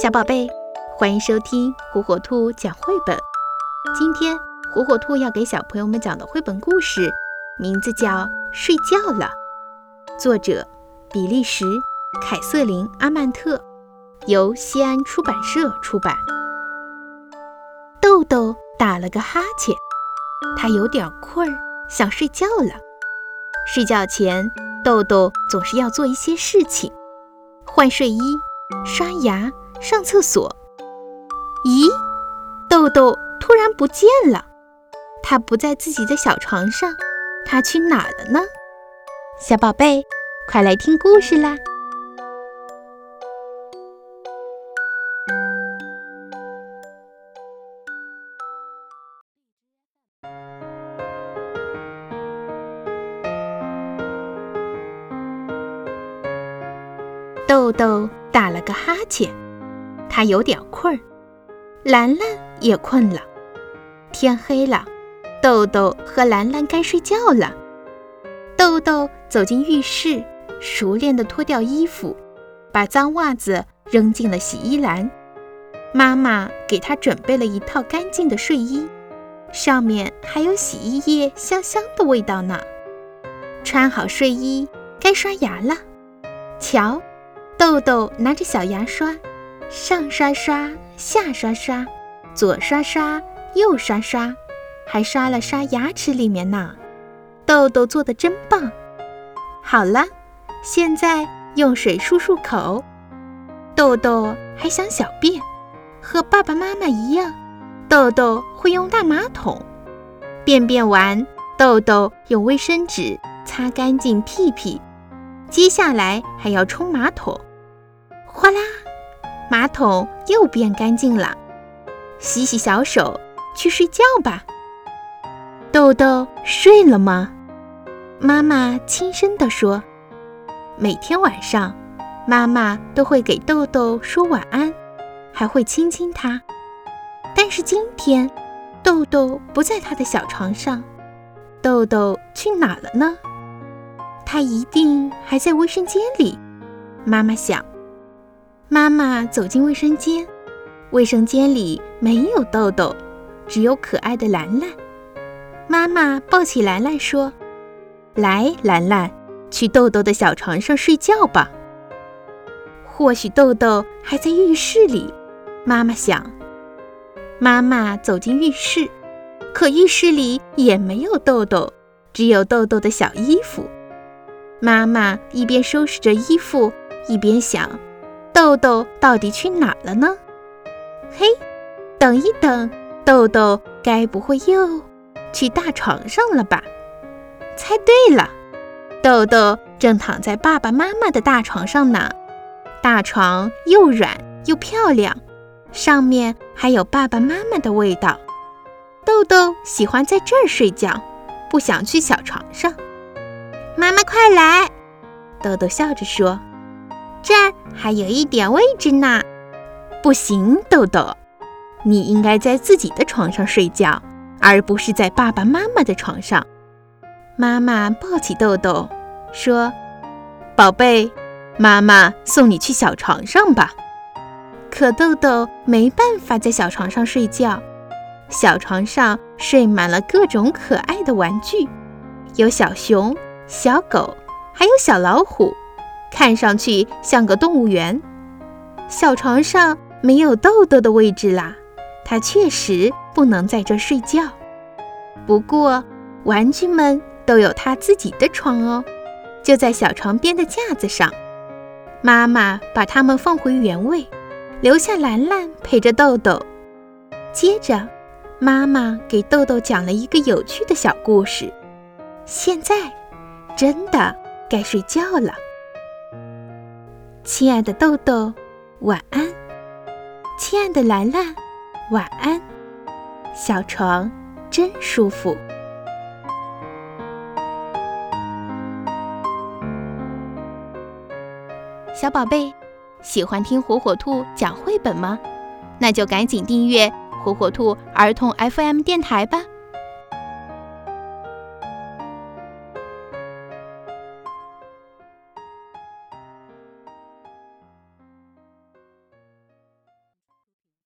小宝贝，欢迎收听火火兔讲绘本。今天火火兔要给小朋友们讲的绘本故事，名字叫《睡觉了》，作者比利时凯瑟琳·阿曼特，由西安出版社出版。豆豆打了个哈欠，他有点困儿，想睡觉了。睡觉前，豆豆总是要做一些事情：换睡衣、刷牙。上厕所，咦，豆豆突然不见了，他不在自己的小床上，他去哪了呢？小宝贝，快来听故事啦！豆豆打了个哈欠。他有点困，兰兰也困了。天黑了，豆豆和兰兰该睡觉了。豆豆走进浴室，熟练地脱掉衣服，把脏袜子扔进了洗衣篮。妈妈给他准备了一套干净的睡衣，上面还有洗衣液香香的味道呢。穿好睡衣，该刷牙了。瞧，豆豆拿着小牙刷。上刷刷，下刷刷，左刷刷，右刷刷，还刷了刷牙齿里面呢。豆豆做的真棒。好了，现在用水漱漱口。豆豆还想小便，和爸爸妈妈一样，豆豆会用大马桶。便便完，豆豆用卫生纸擦干净屁屁。接下来还要冲马桶。哗啦！马桶又变干净了，洗洗小手，去睡觉吧。豆豆睡了吗？妈妈轻声地说：“每天晚上，妈妈都会给豆豆说晚安，还会亲亲他。但是今天，豆豆不在他的小床上，豆豆去哪了呢？他一定还在卫生间里。”妈妈想。妈妈走进卫生间，卫生间里没有豆豆，只有可爱的兰兰。妈妈抱起兰兰说：“来，兰兰，去豆豆的小床上睡觉吧。”或许豆豆还在浴室里，妈妈想。妈妈走进浴室，可浴室里也没有豆豆，只有豆豆的小衣服。妈妈一边收拾着衣服，一边想。豆豆到底去哪了呢？嘿，等一等，豆豆该不会又去大床上了吧？猜对了，豆豆正躺在爸爸妈妈的大床上呢。大床又软又漂亮，上面还有爸爸妈妈的味道。豆豆喜欢在这儿睡觉，不想去小床上。妈妈快来！豆豆笑着说。这儿还有一点位置呢，不行，豆豆，你应该在自己的床上睡觉，而不是在爸爸妈妈的床上。妈妈抱起豆豆说：“宝贝，妈妈送你去小床上吧。”可豆豆没办法在小床上睡觉，小床上睡满了各种可爱的玩具，有小熊、小狗，还有小老虎。看上去像个动物园。小床上没有豆豆的位置啦，他确实不能在这睡觉。不过，玩具们都有他自己的床哦，就在小床边的架子上。妈妈把它们放回原位，留下兰兰陪着豆豆。接着，妈妈给豆豆讲了一个有趣的小故事。现在，真的该睡觉了。亲爱的豆豆，晚安。亲爱的兰兰，晚安。小床真舒服。小宝贝，喜欢听火火兔讲绘本吗？那就赶紧订阅火火兔儿童 FM 电台吧。